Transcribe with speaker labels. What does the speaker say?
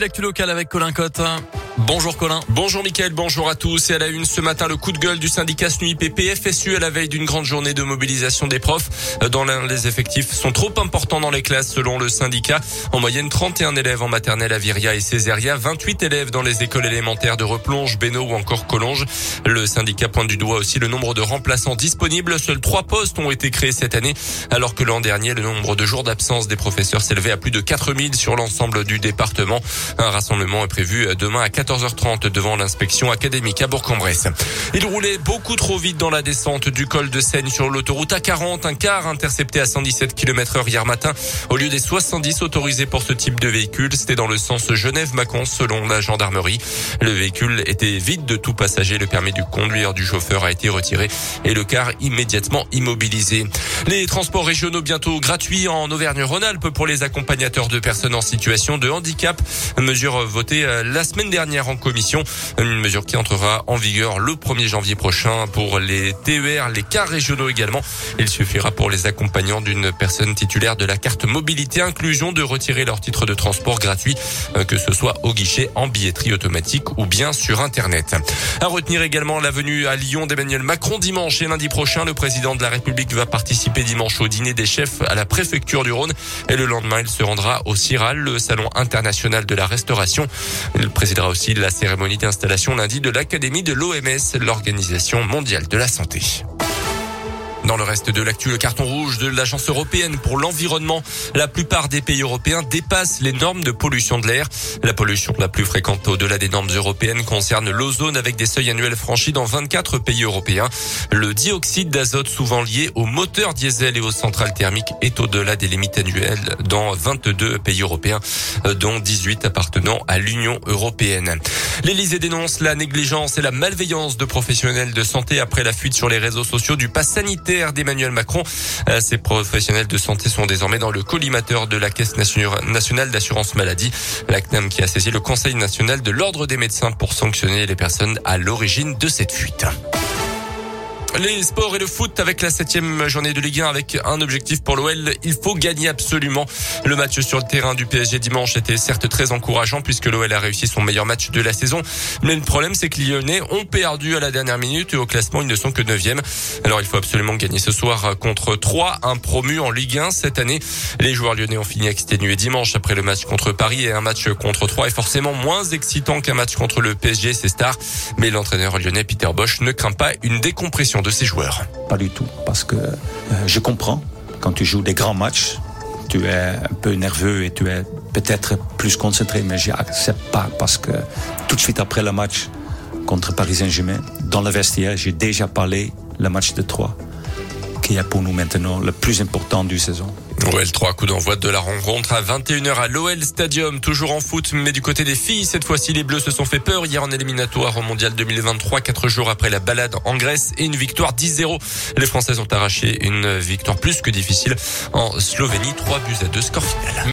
Speaker 1: L'actu locale avec Colin Cotte. Bonjour Colin.
Speaker 2: Bonjour Mickaël, bonjour à tous. Et à la une ce matin, le coup de gueule du syndicat SNUIP PFSU à la veille d'une grande journée de mobilisation des profs. Dans les effectifs sont trop importants dans les classes selon le syndicat. En moyenne, 31 élèves en maternelle à Viria et Césaria, 28 élèves dans les écoles élémentaires de Replonge, Bénaud ou encore Collonges. Le syndicat pointe du doigt aussi le nombre de remplaçants disponibles. Seuls trois postes ont été créés cette année, alors que l'an dernier, le nombre de jours d'absence des professeurs s'élevait à plus de 4000 sur l'ensemble du département. Un rassemblement est prévu demain à 4 14h30 devant l'inspection académique à Bourg-en-Bresse. Il roulait beaucoup trop vite dans la descente du col de Seine sur l'autoroute A40, un car intercepté à 117 km heure hier matin au lieu des 70 autorisés pour ce type de véhicule. C'était dans le sens Genève-Macon selon la gendarmerie. Le véhicule était vide de tout passager. Le permis du conduire du chauffeur a été retiré et le car immédiatement immobilisé. Les transports régionaux bientôt gratuits en Auvergne-Rhône-Alpes pour les accompagnateurs de personnes en situation de handicap. Mesure votée euh, la semaine dernière en commission. Une mesure qui entrera en vigueur le 1er janvier prochain pour les TER, les cars régionaux également. Il suffira pour les accompagnants d'une personne titulaire de la carte mobilité inclusion de retirer leur titre de transport gratuit, euh, que ce soit au guichet, en billetterie automatique ou bien sur Internet. À retenir également la venue à Lyon d'Emmanuel Macron dimanche et lundi prochain. Le président de la République va participer dimanche au dîner des chefs à la préfecture du Rhône et le lendemain il se rendra au CIRAL, le salon international de la restauration. Il présidera aussi la cérémonie d'installation lundi de l'Académie de l'OMS, l'Organisation mondiale de la santé. Dans le reste de l'actu, le carton rouge de l'Agence européenne pour l'environnement. La plupart des pays européens dépassent les normes de pollution de l'air. La pollution la plus fréquente au-delà des normes européennes concerne l'ozone avec des seuils annuels franchis dans 24 pays européens. Le dioxyde d'azote souvent lié aux moteurs diesel et aux centrales thermiques est au-delà des limites annuelles dans 22 pays européens, dont 18 appartenant à l'Union européenne. L'Élysée dénonce la négligence et la malveillance de professionnels de santé après la fuite sur les réseaux sociaux du pass sanitaire d'Emmanuel Macron. Euh, ces professionnels de santé sont désormais dans le collimateur de la Caisse nationale d'assurance maladie. La CNAM qui a saisi le Conseil national de l'ordre des médecins pour sanctionner les personnes à l'origine de cette fuite. Les sports et le foot avec la septième journée de Ligue 1 avec un objectif pour l'OL. Il faut gagner absolument. Le match sur le terrain du PSG dimanche était certes très encourageant puisque l'OL a réussi son meilleur match de la saison. Mais le problème, c'est que les Lyonnais ont perdu à la dernière minute et au classement, ils ne sont que neuvième. Alors il faut absolument gagner ce soir contre 3, un promu en Ligue 1 cette année. Les joueurs lyonnais ont fini exténués dimanche après le match contre Paris et un match contre 3 est forcément moins excitant qu'un match contre le PSG, c'est star. Mais l'entraîneur lyonnais Peter Bosch ne craint pas une décompression de ses joueurs
Speaker 3: Pas du tout, parce que euh, je comprends, quand tu joues des grands matchs, tu es un peu nerveux et tu es peut-être plus concentré, mais je n'accepte pas parce que tout de suite après le match contre Paris Saint-Germain, dans le vestiaire, j'ai déjà parlé le match de 3 qui est pour nous maintenant le plus important du saison.
Speaker 2: OL 3 coup d'envoi de la rencontre à 21h à l'OL Stadium, toujours en foot, mais du côté des filles, cette fois-ci les Bleus se sont fait peur hier en éliminatoire au Mondial 2023, quatre jours après la balade en Grèce et une victoire 10-0. Les Françaises ont arraché une victoire plus que difficile en Slovénie, 3 buts à 2 score final.